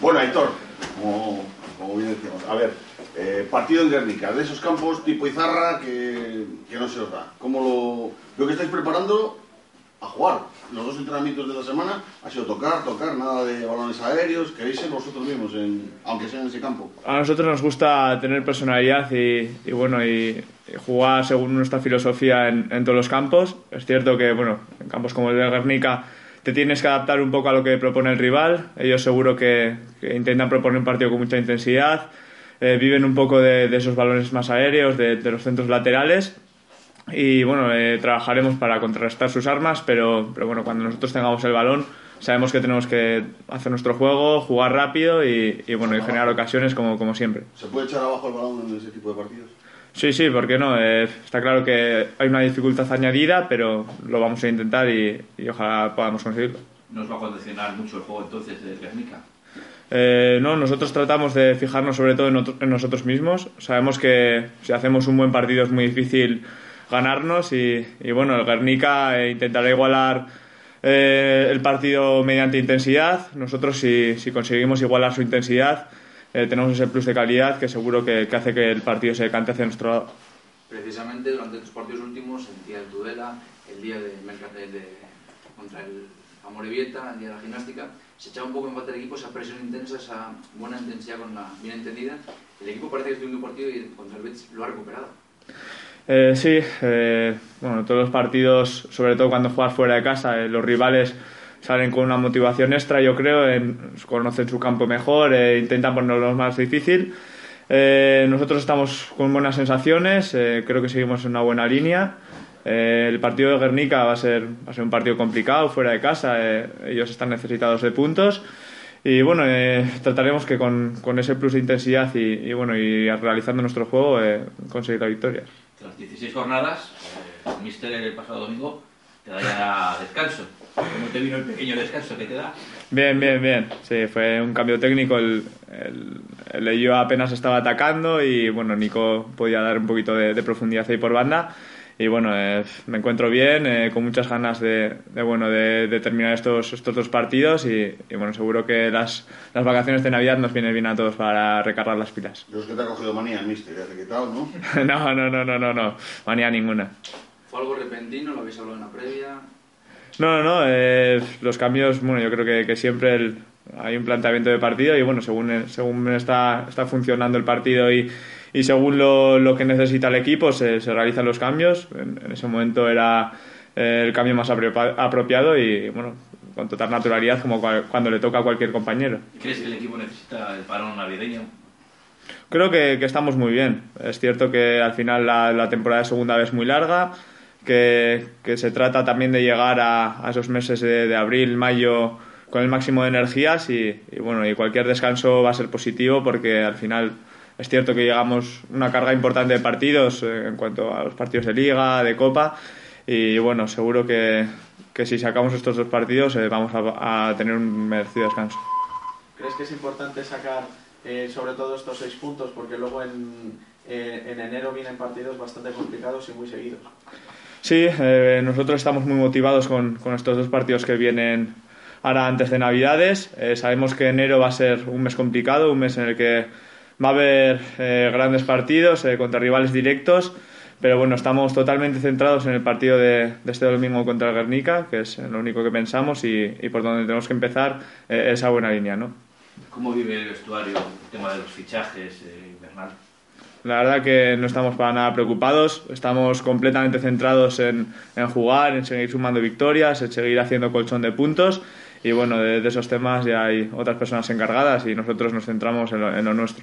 Bueno, Héctor, como, como bien decíamos, a ver, eh, partido en Guernica, de esos campos tipo Izarra que, que no se os da. ¿Cómo lo, lo que estáis preparando a jugar? Los dos entrenamientos de la semana ha sido tocar, tocar, nada de balones aéreos. ¿Queréis ser vosotros mismos, en, aunque sea en ese campo? A nosotros nos gusta tener personalidad y, y bueno, y, y jugar según nuestra filosofía en, en todos los campos. Es cierto que, bueno, en campos como el de Guernica te tienes que adaptar un poco a lo que propone el rival. Ellos seguro que, intentan proponer un partido con mucha intensidad. Eh, viven un poco de, esos balones más aéreos, de, de los centros laterales. Y bueno, eh, trabajaremos para contrarrestar sus armas, pero, pero bueno, cuando nosotros tengamos el balón, sabemos que tenemos que hacer nuestro juego, jugar rápido y, y bueno, y generar ocasiones como, como siempre. ¿Se puede echar abajo el balón en ese tipo de partidos? Sí, sí, ¿por qué no? Eh, está claro que hay una dificultad añadida, pero lo vamos a intentar y, y ojalá podamos conseguirlo. ¿Nos va a condicionar mucho el juego entonces de Guernica? Eh, no, nosotros tratamos de fijarnos sobre todo en, otro, en, nosotros mismos. Sabemos que si hacemos un buen partido es muy difícil ganarnos y, y bueno, el Guernica eh, intentará igualar eh, el partido mediante intensidad. Nosotros si, si conseguimos igualar su intensidad eh, tenemos ese plus de calidad que seguro que, que, hace que el partido se decante hacia nuestro lado. Precisamente durante tus partidos últimos, el día del Tudela, el día de, de, de contra el Amorebieta, el día de la gimnástica, se echaba un poco en falta el equipo esa presión intensa, esa buena intensidad con la bien entendida. El equipo parece que estuvo un partido y contra el Betis lo ha recuperado. Eh, sí, eh, bueno, todos los partidos, sobre todo cuando juegas fuera de casa, eh, los rivales salen con una motivación extra, yo creo, en, conocen su campo mejor, eh, intentan ponerlo más difícil. Eh, nosotros estamos con buenas sensaciones, eh, creo que seguimos en una buena línea. el partido de Guernica va a, ser, va a ser un partido complicado, fuera de casa, ellos están necesitados de puntos. Y bueno, trataremos que con, ese plus de intensidad y, y, bueno, y realizando nuestro juego conseguir la victoria. Tras 16 jornadas, el Mister el pasado domingo te da ya descanso. ¿Cómo te vino el pequeño descanso que te da? Bien, bien, bien. Sí, fue un cambio técnico. El, el, el yo apenas estaba atacando y bueno, Nico podía dar un poquito de, de profundidad ahí por banda. Y bueno, eh, me encuentro bien, eh, con muchas ganas de, de bueno, de, de, terminar estos, estos dos partidos y, y, bueno, seguro que las, las vacaciones de Navidad nos vienen bien a todos para recargar las pilas. Yo es que te ha cogido manía el mister, ya te he quitado, ¿no? no, no, no, no, no, no, manía ninguna. ¿Fue algo repentino? ¿Lo habéis hablado en la previa? No, no, no. Eh, los cambios, bueno, yo creo que, que siempre el, hay un planteamiento de partido y bueno, según, según está, está funcionando el partido y, y según lo, lo, que necesita el equipo se, se realizan los cambios. En, en, ese momento era eh, el cambio más apropiado y bueno, con total naturalidad como cuando le toca a cualquier compañero. ¿Crees que el equipo necesita el parón navideño? Creo que, que estamos muy bien. Es cierto que al final la, la temporada de segunda vez es muy larga que, que, se trata también de llegar a, a esos meses de, de, abril, mayo con el máximo de energías y, y, bueno, y cualquier descanso va a ser positivo porque al final es cierto que llegamos una carga importante de partidos eh, en cuanto a los partidos de liga, de copa y bueno, seguro que, que si sacamos estos dos partidos eh, vamos a, a, tener un merecido descanso. ¿Crees que es importante sacar eh, sobre todo estos seis puntos porque luego en, en enero vienen partidos bastante complicados y muy seguidos? Sí, nosotros estamos muy motivados con, con, estos dos partidos que vienen ahora antes de Navidades. Eh, sabemos que enero va a ser un mes complicado, un mes en el que va a haber eh, grandes partidos contra rivales directos, pero bueno, estamos totalmente centrados en el partido de, de, este domingo contra el Guernica, que es lo único que pensamos y, y por donde tenemos que empezar esa buena línea. ¿no? ¿Cómo vive el vestuario el tema de los fichajes invernal? La verdad que no estamos para nada preocupados, estamos completamente centrados en, en, jugar, en seguir sumando victorias, en seguir haciendo colchón de puntos y bueno, de, de esos temas ya hay otras personas encargadas y nosotros nos centramos en lo, en lo nuestro.